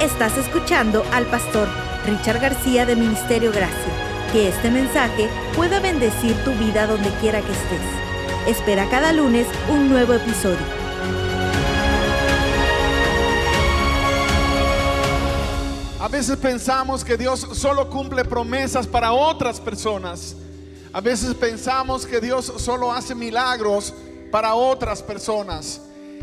Estás escuchando al pastor Richard García de Ministerio Gracia. Que este mensaje pueda bendecir tu vida donde quiera que estés. Espera cada lunes un nuevo episodio. A veces pensamos que Dios solo cumple promesas para otras personas. A veces pensamos que Dios solo hace milagros para otras personas.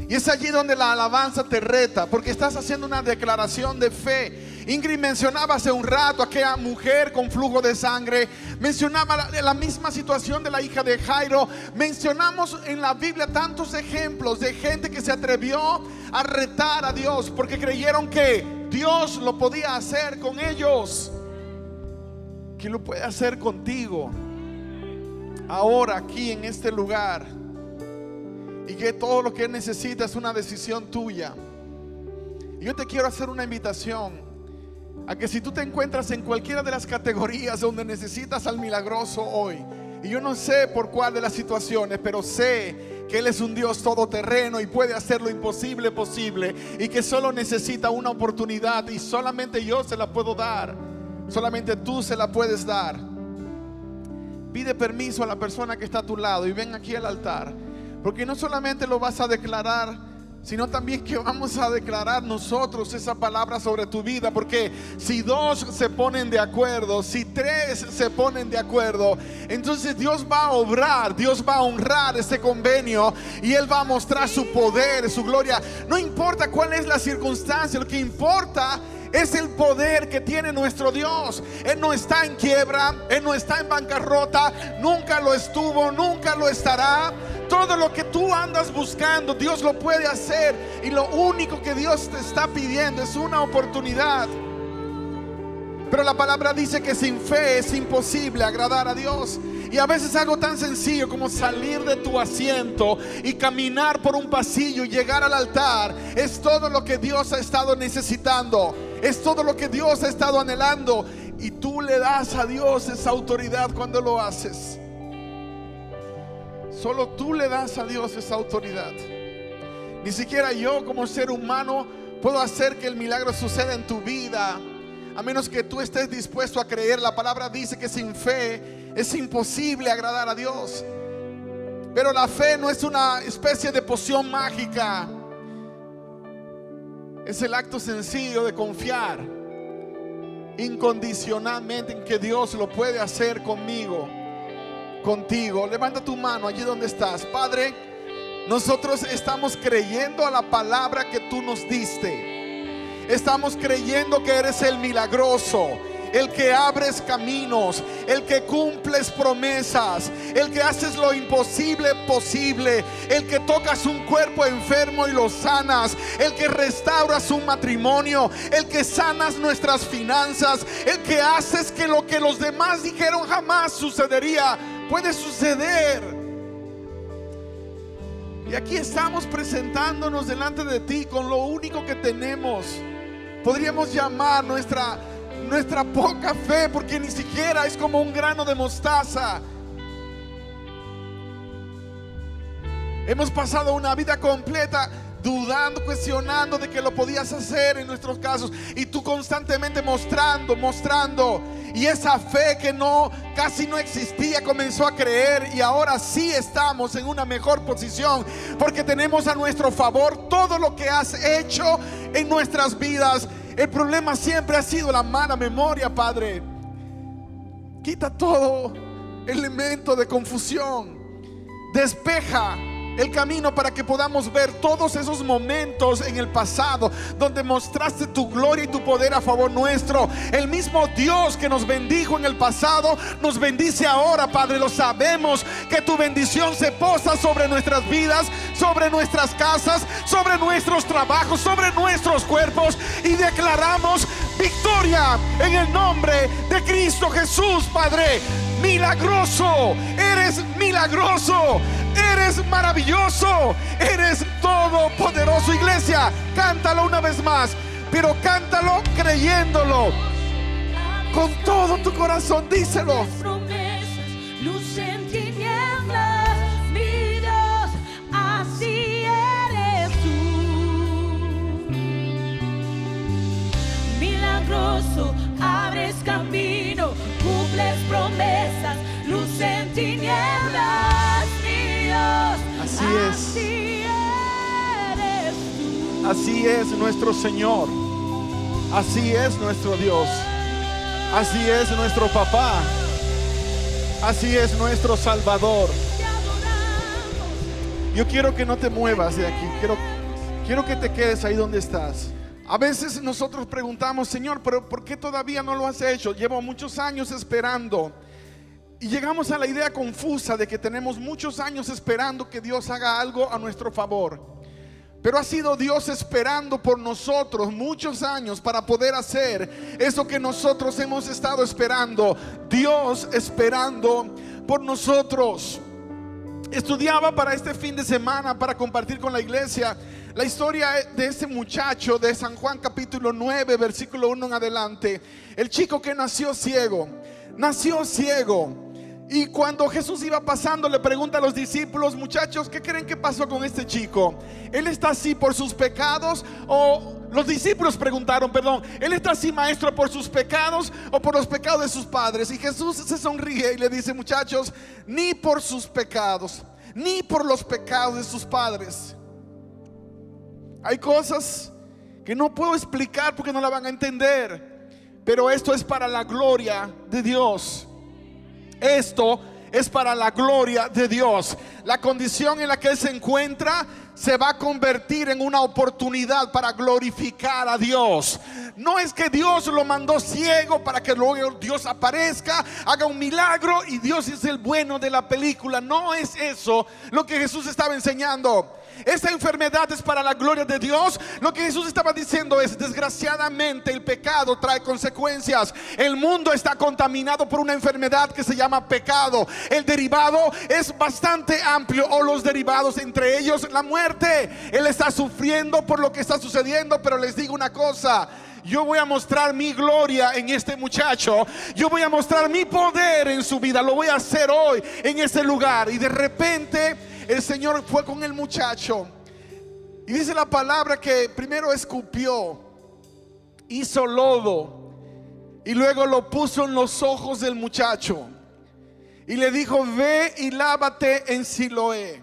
Y es allí donde la alabanza te reta, porque estás haciendo una declaración de fe. Ingrid mencionaba hace un rato a aquella mujer con flujo de sangre, mencionaba la, la, misma situación de la hija de Jairo, mencionamos en la Biblia tantos ejemplos de gente que se atrevió a retar a Dios porque creyeron que Dios lo podía hacer con ellos, que lo puede hacer contigo, ahora aquí en este lugar y que todo lo que necesita es una decisión tuya. Y yo te quiero hacer una invitación a que si tú te encuentras en cualquiera de las categorías donde necesitas al milagroso hoy, y yo no sé por cuál de las situaciones, pero sé que Él es un Dios todoterreno y puede hacer lo imposible posible y que solo necesita una oportunidad y solamente yo se la puedo dar, solamente tú se la puedes dar. Pide permiso a la persona que está a tu lado y ven aquí al altar. Porque no solamente lo vas a declarar, sino también que vamos a declarar nosotros esa palabra sobre tu vida. Porque si dos se ponen de acuerdo, si tres se ponen de acuerdo, entonces Dios va a obrar, Dios va a honrar ese convenio y Él va a mostrar su poder, su gloria. No importa cuál es la circunstancia, lo que importa es el poder que tiene nuestro Dios. Él no está en quiebra, Él no está en bancarrota, nunca lo estuvo, nunca lo estará. Todo lo que tú andas buscando, Dios lo puede hacer. Y lo único que Dios te está pidiendo es una oportunidad. Pero la palabra dice que sin fe es imposible agradar a Dios. Y a veces algo tan sencillo como salir de tu asiento y caminar por un pasillo y llegar al altar es todo lo que Dios ha estado necesitando. Es todo lo que Dios ha estado anhelando. Y tú le das a Dios esa autoridad cuando lo haces. Solo tú le das a Dios esa autoridad. Ni siquiera yo como ser humano puedo hacer que el milagro suceda en tu vida. A menos que tú estés dispuesto a creer. La palabra dice que sin fe es imposible agradar a Dios. Pero la fe no es una especie de poción mágica. Es el acto sencillo de confiar incondicionalmente en que Dios lo puede hacer conmigo contigo. Levanta tu mano allí donde estás. Padre, nosotros estamos creyendo a la palabra que tú nos diste. Estamos creyendo que eres el milagroso el que abres caminos, el que cumples promesas, el que haces lo imposible posible, el que tocas un cuerpo enfermo y lo sanas, el que restauras un matrimonio, el que sanas nuestras finanzas, el que haces que lo que los demás dijeron jamás sucedería, puede suceder. Y aquí estamos presentándonos delante de ti con lo único que tenemos. Podríamos llamar nuestra nuestra poca fe, porque ni siquiera es como un grano de mostaza. Hemos pasado una vida completa dudando, cuestionando de que lo podías hacer en nuestros casos. Y tú constantemente mostrando, mostrando. Y esa fe que no, casi no existía, comenzó a creer. Y ahora sí estamos en una mejor posición. Porque tenemos a nuestro favor todo lo que has hecho en nuestras vidas. El problema siempre ha sido la mala memoria, Padre. Quita todo elemento de confusión. Despeja el camino para que podamos ver todos esos momentos en el pasado donde mostraste tu gloria y tu poder a favor nuestro. El mismo Dios que nos bendijo en el pasado nos bendice ahora, Padre. Lo sabemos que tu bendición se posa sobre nuestras vidas, sobre nuestras casas, sobre nuestros trabajos, sobre nuestros cuerpos y declaramos victoria en el nombre de Cristo Jesús, Padre. Milagroso, eres milagroso. Eres maravilloso, eres todopoderoso, iglesia. Cántalo una vez más, pero cántalo creyéndolo. Con todo tu corazón, díselo. Promesas, luz en tinieblas, mi Dios. Así es. Así eres tú. Así es nuestro Señor. Así es nuestro Dios. Así es nuestro papá. Así es nuestro Salvador. Yo quiero que no te muevas de aquí. Quiero, quiero que te quedes ahí donde estás. A veces nosotros preguntamos, Señor, pero ¿por qué todavía no lo has hecho? Llevo muchos años esperando. Y llegamos a la idea confusa de que tenemos muchos años esperando que Dios haga algo a nuestro favor. Pero ha sido Dios esperando por nosotros muchos años para poder hacer eso que nosotros hemos estado esperando. Dios esperando por nosotros. Estudiaba para este fin de semana para compartir con la iglesia la historia de ese muchacho de San Juan capítulo 9 versículo 1 en adelante. El chico que nació ciego. Nació ciego. Y cuando Jesús iba pasando, le pregunta a los discípulos, muchachos, ¿qué creen que pasó con este chico? ¿Él está así por sus pecados? O los discípulos preguntaron, perdón, ¿él está así maestro por sus pecados o por los pecados de sus padres? Y Jesús se sonríe y le dice, muchachos, ni por sus pecados, ni por los pecados de sus padres. Hay cosas que no puedo explicar porque no la van a entender, pero esto es para la gloria de Dios. Esto es para la gloria de Dios. La condición en la que Él se encuentra se va a convertir en una oportunidad para glorificar a Dios. No es que Dios lo mandó ciego para que luego Dios aparezca, haga un milagro y Dios es el bueno de la película. No es eso lo que Jesús estaba enseñando. Esta enfermedad es para la gloria de Dios. Lo que Jesús estaba diciendo es, desgraciadamente el pecado trae consecuencias. El mundo está contaminado por una enfermedad que se llama pecado. El derivado es bastante amplio o los derivados, entre ellos la muerte. Él está sufriendo por lo que está sucediendo, pero les digo una cosa. Yo voy a mostrar mi gloria en este muchacho. Yo voy a mostrar mi poder en su vida. Lo voy a hacer hoy en ese lugar. Y de repente el Señor fue con el muchacho. Y dice la palabra que primero escupió, hizo lodo y luego lo puso en los ojos del muchacho. Y le dijo, ve y lávate en Siloé.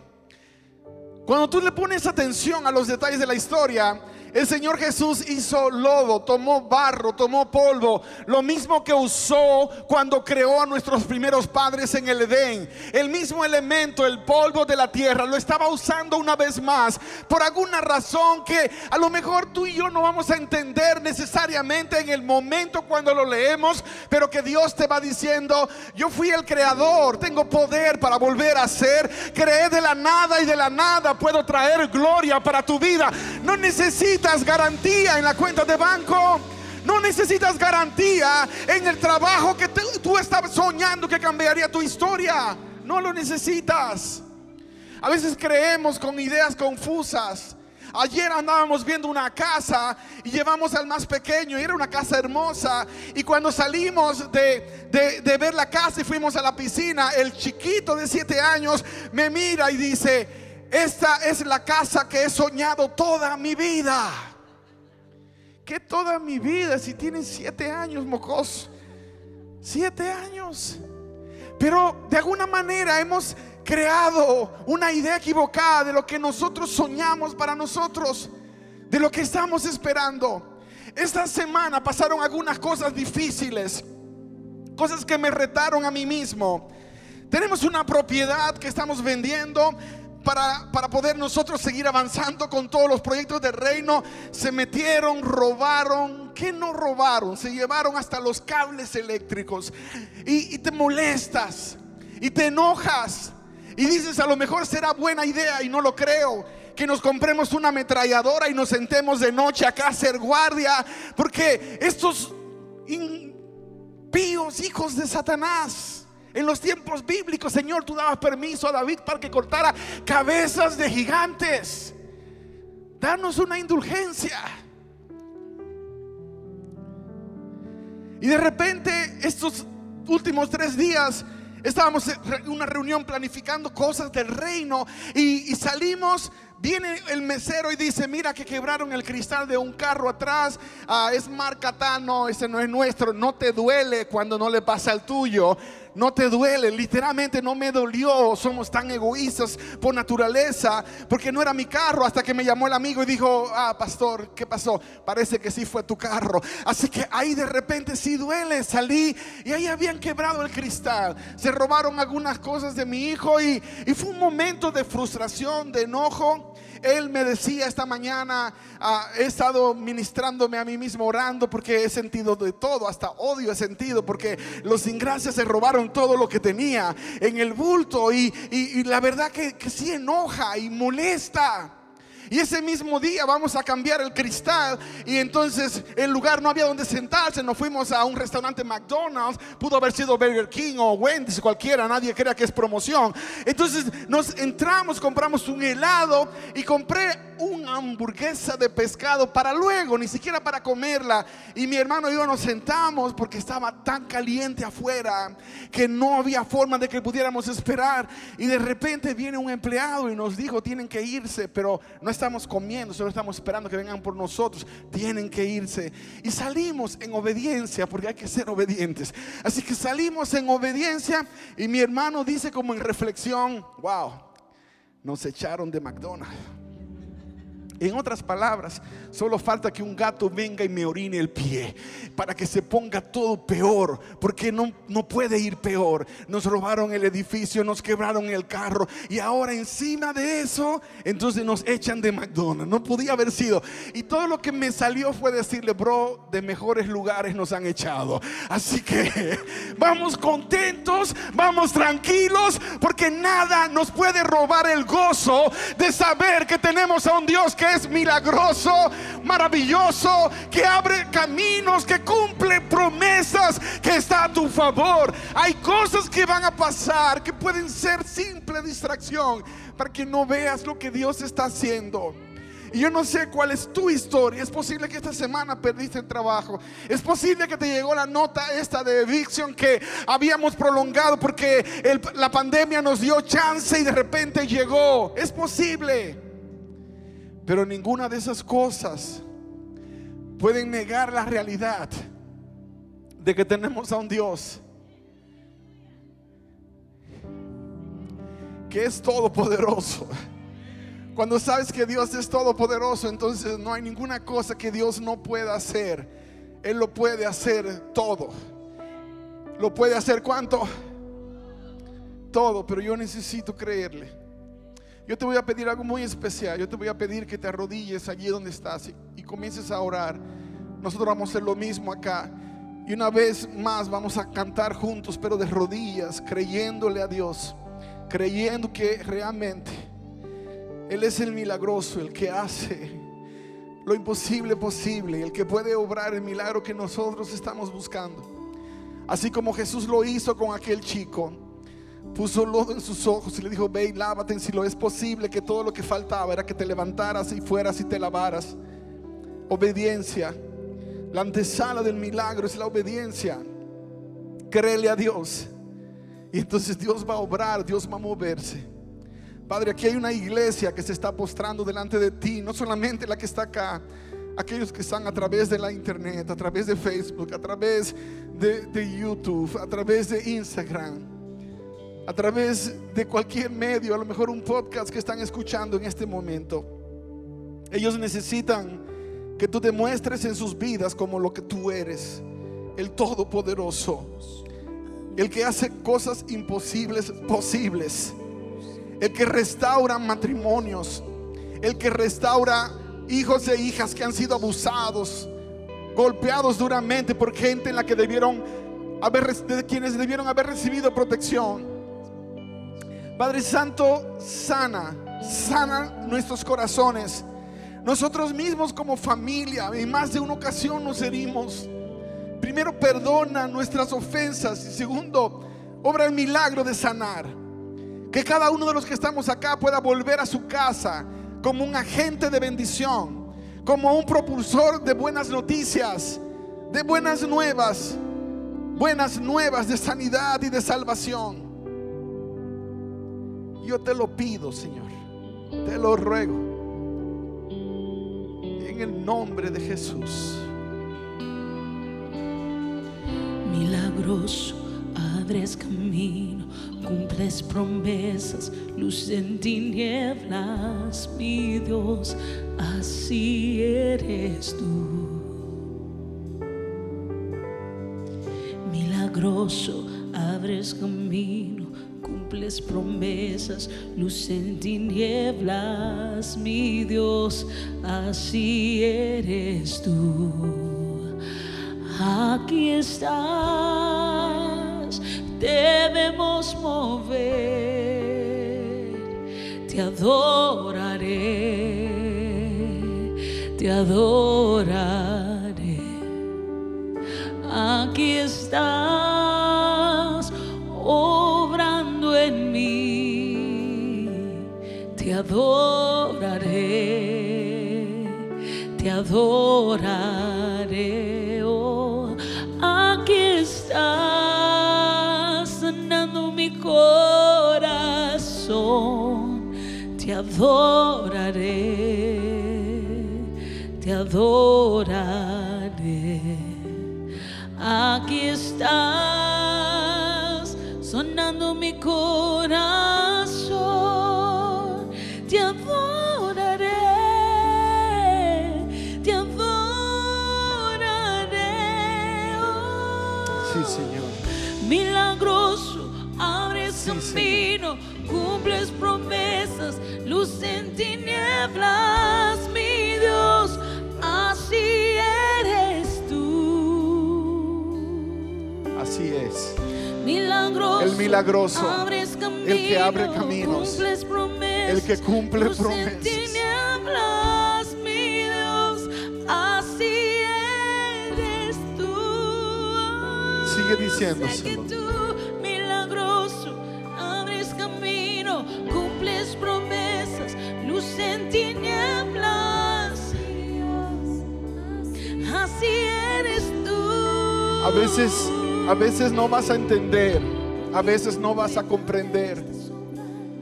Cuando tú le pones atención a los detalles de la historia, el Señor Jesús hizo lodo, tomó barro, tomó polvo, lo mismo que usó cuando creó a nuestros primeros padres en el Edén. El mismo elemento, el polvo de la tierra, lo estaba usando una vez más por alguna razón que a lo mejor tú y yo no vamos a entender necesariamente en el momento cuando lo leemos, pero que Dios te va diciendo, yo fui el creador, tengo poder para volver a ser, creé de la nada y de la nada puedo traer gloria para tu vida. No necesitas garantía en la cuenta de banco. No necesitas garantía en el trabajo que tú, estabas soñando que cambiaría tu historia. No lo necesitas. A veces creemos con ideas confusas. Ayer andábamos viendo una casa y llevamos al más pequeño y era una casa hermosa. Y cuando salimos de, de- de ver la casa y fuimos a la piscina, el chiquito de siete años me mira y dice, esta es la casa que he soñado toda mi vida. ¿Qué toda mi vida si tienen siete años, mocos? Siete años. Pero de alguna manera hemos creado una idea equivocada de lo que nosotros soñamos para nosotros, de lo que estamos esperando. Esta semana pasaron algunas cosas difíciles, cosas que me retaron a mí mismo. Tenemos una propiedad que estamos vendiendo para, para poder nosotros seguir avanzando con todos los proyectos del reino. Se metieron, robaron. ¿Qué no robaron? Se llevaron hasta los cables eléctricos. Y, te molestas. Y te enojas. Y dices, a lo mejor será buena idea y no lo creo. Que nos compremos una ametralladora y nos sentemos de noche acá a hacer guardia. Porque estos impíos hijos de Satanás. En los tiempos bíblicos, Señor, tú dabas permiso a David para que cortara cabezas de gigantes. Danos una indulgencia. Y de repente, estos últimos tres días, estábamos en una reunión planificando cosas del reino y, salimos Viene el mesero y dice, mira que quebraron el cristal de un carro atrás, ah, es marca no, ese no es nuestro, no te duele cuando no le pasa al tuyo, no te duele, literalmente no me dolió, somos tan egoístas por naturaleza, porque no era mi carro hasta que me llamó el amigo y dijo, ah, pastor, ¿qué pasó? Parece que sí fue tu carro, así que ahí de repente sí duele, salí y ahí habían quebrado el cristal, se robaron algunas cosas de mi hijo y, y fue un momento de frustración, de enojo. Él me decía esta mañana, ah, he estado ministrándome a mí mismo, orando porque he sentido de todo, hasta odio he sentido, porque los ingracias se robaron todo lo que tenía en el bulto y, y- y la verdad que, que sí enoja y molesta. Y ese mismo día vamos a cambiar el cristal y entonces el lugar no había donde sentarse, nos fuimos a un restaurante McDonald's, pudo haber sido Burger King o Wendy's, cualquiera, nadie crea que es promoción. Entonces nos entramos, compramos un helado y compré una hamburguesa de pescado para luego, ni siquiera para comerla. Y mi hermano y yo nos sentamos porque estaba tan caliente afuera que no había forma de que pudiéramos esperar. Y de repente viene un empleado y nos dijo, tienen que irse, pero no estamos comiendo, solo estamos esperando que vengan por nosotros. Tienen que irse. Y salimos en obediencia, porque hay que ser obedientes. Así que salimos en obediencia y mi hermano dice como en reflexión, wow, nos echaron de McDonald's. En otras palabras, solo falta que un gato venga y me orine el pie para que se ponga todo peor, porque no, no puede ir peor. Nos robaron el edificio, nos quebraron el carro y ahora encima de eso, entonces nos echan de McDonald's. No podía haber sido. Y todo lo que me salió fue decirle, bro, de mejores lugares nos han echado. Así que vamos contentos, vamos tranquilos, porque nada nos puede robar el gozo de saber que tenemos a un Dios que es milagroso, maravilloso, que abre caminos, que cumple promesas, que está a tu favor. Hay cosas que van a pasar que pueden ser simple distracción para que no veas lo que Dios está haciendo. Y yo no sé cuál es tu historia. Es posible que esta semana perdiste el trabajo. Es posible que te llegó la nota esta de eviction que habíamos prolongado porque la pandemia nos dio chance y de repente llegó. Es posible. Pero ninguna de esas cosas pueden negar la realidad de que tenemos a un Dios que es todopoderoso. Cuando sabes que Dios es todopoderoso, entonces no hay ninguna cosa que Dios no pueda hacer. Él lo puede hacer todo. ¿Lo puede hacer cuánto? Todo, pero yo necesito creerle. Yo te voy a pedir algo muy especial. Yo te voy a pedir que te arrodilles allí donde estás y, comiences a orar. Nosotros vamos a hacer lo mismo acá. Y una vez más vamos a cantar juntos, pero de rodillas, creyéndole a Dios, creyendo que realmente Él es el milagroso, el que hace lo imposible posible, el que puede obrar el milagro que nosotros estamos buscando. Así como Jesús lo hizo con aquel chico, puso lodo en sus ojos y le dijo, ve y lávate si lo es posible, que todo lo que faltaba era que te levantaras y fueras y te lavaras. Obediencia. La antesala del milagro es la obediencia. Créele a Dios. Y entonces Dios va a obrar, Dios va a moverse. Padre, aquí hay una iglesia que se está postrando delante de ti, no solamente la que está acá, aquellos que están a través de la internet, a través de Facebook, a través de YouTube, a través de Instagram, a través de cualquier medio, a lo mejor un podcast que están escuchando en este momento. Ellos necesitan que tú demuestres en sus vidas como lo que tú eres, el Todopoderoso, el que hace cosas imposibles posibles el que restaura matrimonios, el que restaura hijos e hijas que han sido abusados, golpeados duramente por gente en la que debieron haber de quienes debieron haber recibido protección. Padre Santo, sana, sana nuestros corazones. Nosotros mismos como familia, en más de una ocasión nos herimos. Primero, perdona nuestras ofensas y segundo, obra el milagro de sanar. Que cada uno de los que estamos acá pueda volver a su casa como un agente de bendición, como un propulsor de buenas noticias, de buenas nuevas, buenas nuevas de sanidad y de salvación. Yo te lo pido, Señor, te lo ruego. en el nombre de Jesús. Milagroso, abres camino, cumples promesas, luz en tinieblas, mi Dios, así eres tú. Milagroso, abres camino, cumples promesas, luz en tinieblas, mi Dios, así eres tú. Aquí estás, debemos mover, te adoraré, te adoraré. Aquí estás, adoraré, te adoraré. Oh, aquí estás, sanando mi corazón, te adoraré, te adoraré. Aquí estás, sonando mi corazón. Cumples promesas, luz en tinieblas, mi Dios, así eres tú. Así es. Milagroso, El milagroso, abres el que abre camino, caminos, cumples promesas, el que cumple luz en promesas. tinieblas, mi Dios, así eres tú. Sigue diciéndoselo. Tinieblas. Así eres tú. A veces, a veces no vas a entender, a veces no vas a comprender,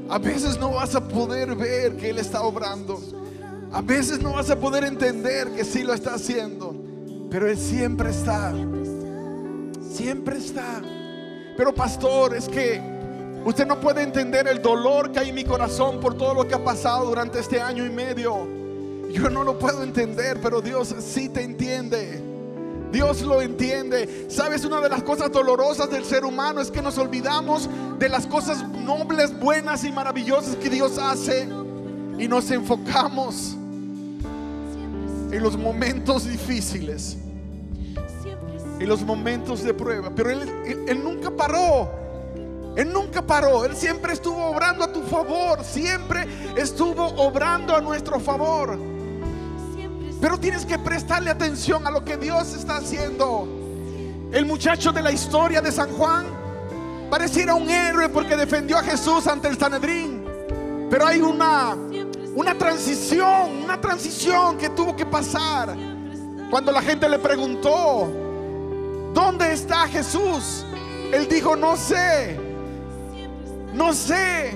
a veces no vas a poder ver que Él está obrando, a veces no vas a poder entender que sí lo está haciendo, pero Él siempre está, siempre está. Pero pastor, es que usted no puede entender el dolor que hay en mi corazón por todo lo que ha pasado durante este año y medio. Yo no lo puedo entender, pero Dios sí te entiende. Dios lo entiende. Sabes, una de las cosas dolorosas del ser humano es que nos olvidamos de las cosas nobles, buenas y maravillosas que Dios hace y nos enfocamos en los momentos difíciles, en los momentos de prueba. Pero Él, él- él nunca paró. Él nunca paró. Él siempre estuvo obrando a tu favor. Siempre estuvo obrando a nuestro favor. Pero tienes que prestarle atención a lo que Dios está haciendo. El muchacho de la historia de San Juan pareciera un héroe porque defendió a Jesús ante el Sanedrín. Pero hay una, una transición, una transición que tuvo que pasar. Cuando la gente le preguntó, ¿dónde está Jesús? Él dijo, no sé, no sé.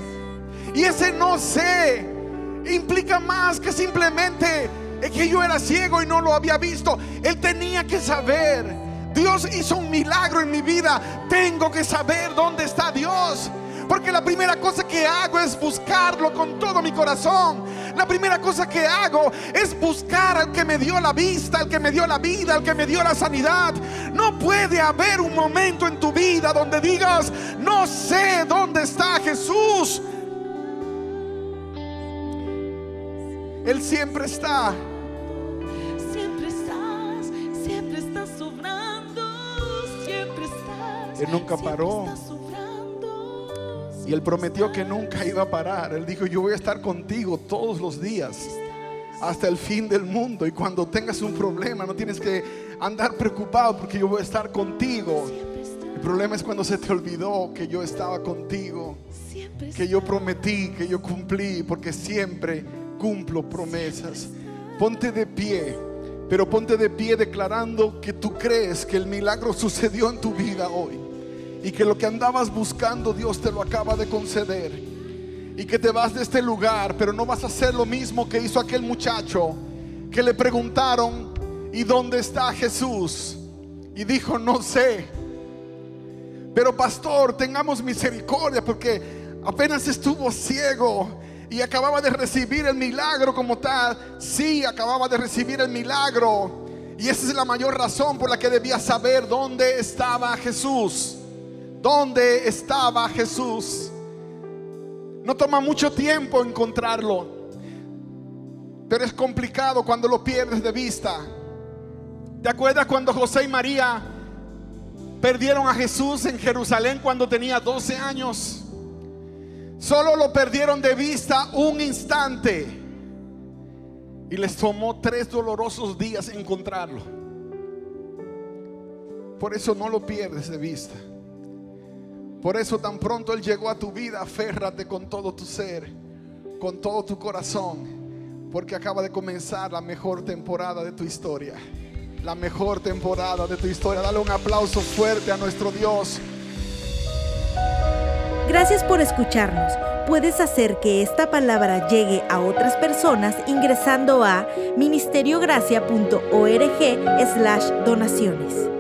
Y ese no sé implica más que simplemente que yo era ciego y no lo había visto. Él tenía que saber. Dios hizo un milagro en mi vida. Tengo que saber dónde está Dios. Porque la primera cosa que hago es buscarlo con todo mi corazón. La primera cosa que hago es buscar al que me dio la vista, al que me dio la vida, al que me dio la sanidad. No puede haber un momento en tu vida donde digas, no sé dónde está Jesús. Él siempre está. Siempre estás, siempre estás sobrando, siempre estás. Él nunca paró. estás. Y él prometió que nunca iba a parar. Él dijo, yo voy a estar contigo todos los días. Hasta el fin del mundo. Y cuando tengas un problema, no tienes que andar preocupado porque yo voy a estar contigo. El problema es cuando se te olvidó que yo estaba contigo. Que yo prometí, que yo cumplí, porque siempre cumplo promesas. Ponte de pie, pero ponte de pie declarando que tú crees que el milagro sucedió en tu vida hoy y que lo que andabas buscando Dios te lo acaba de conceder y que te vas de este lugar, pero no vas a hacer lo mismo que hizo aquel muchacho que le preguntaron, ¿y dónde está Jesús? Y dijo, no sé. Pero pastor, tengamos misericordia porque apenas estuvo ciego y acababa de recibir el milagro como tal. Sí, acababa de recibir el milagro. Y esa es la mayor razón por la que debía saber dónde estaba Jesús. ¿Dónde estaba Jesús? No toma mucho tiempo encontrarlo, pero es complicado cuando lo pierdes de vista. ¿Te acuerdas cuando José y María perdieron a Jesús en Jerusalén cuando tenía 12 años? Solo lo perdieron de vista un instante y les tomó tres dolorosos días encontrarlo. Por eso no lo pierdes de vista. Por eso tan pronto Él llegó a tu vida, aférrate con todo tu ser, con todo tu corazón, porque acaba de comenzar la mejor temporada de tu historia. La mejor temporada de tu historia. Dale un aplauso fuerte a nuestro Dios. Gracias por escucharnos. Puedes hacer que esta palabra llegue a otras personas ingresando a ministeriogracia.org slash donaciones.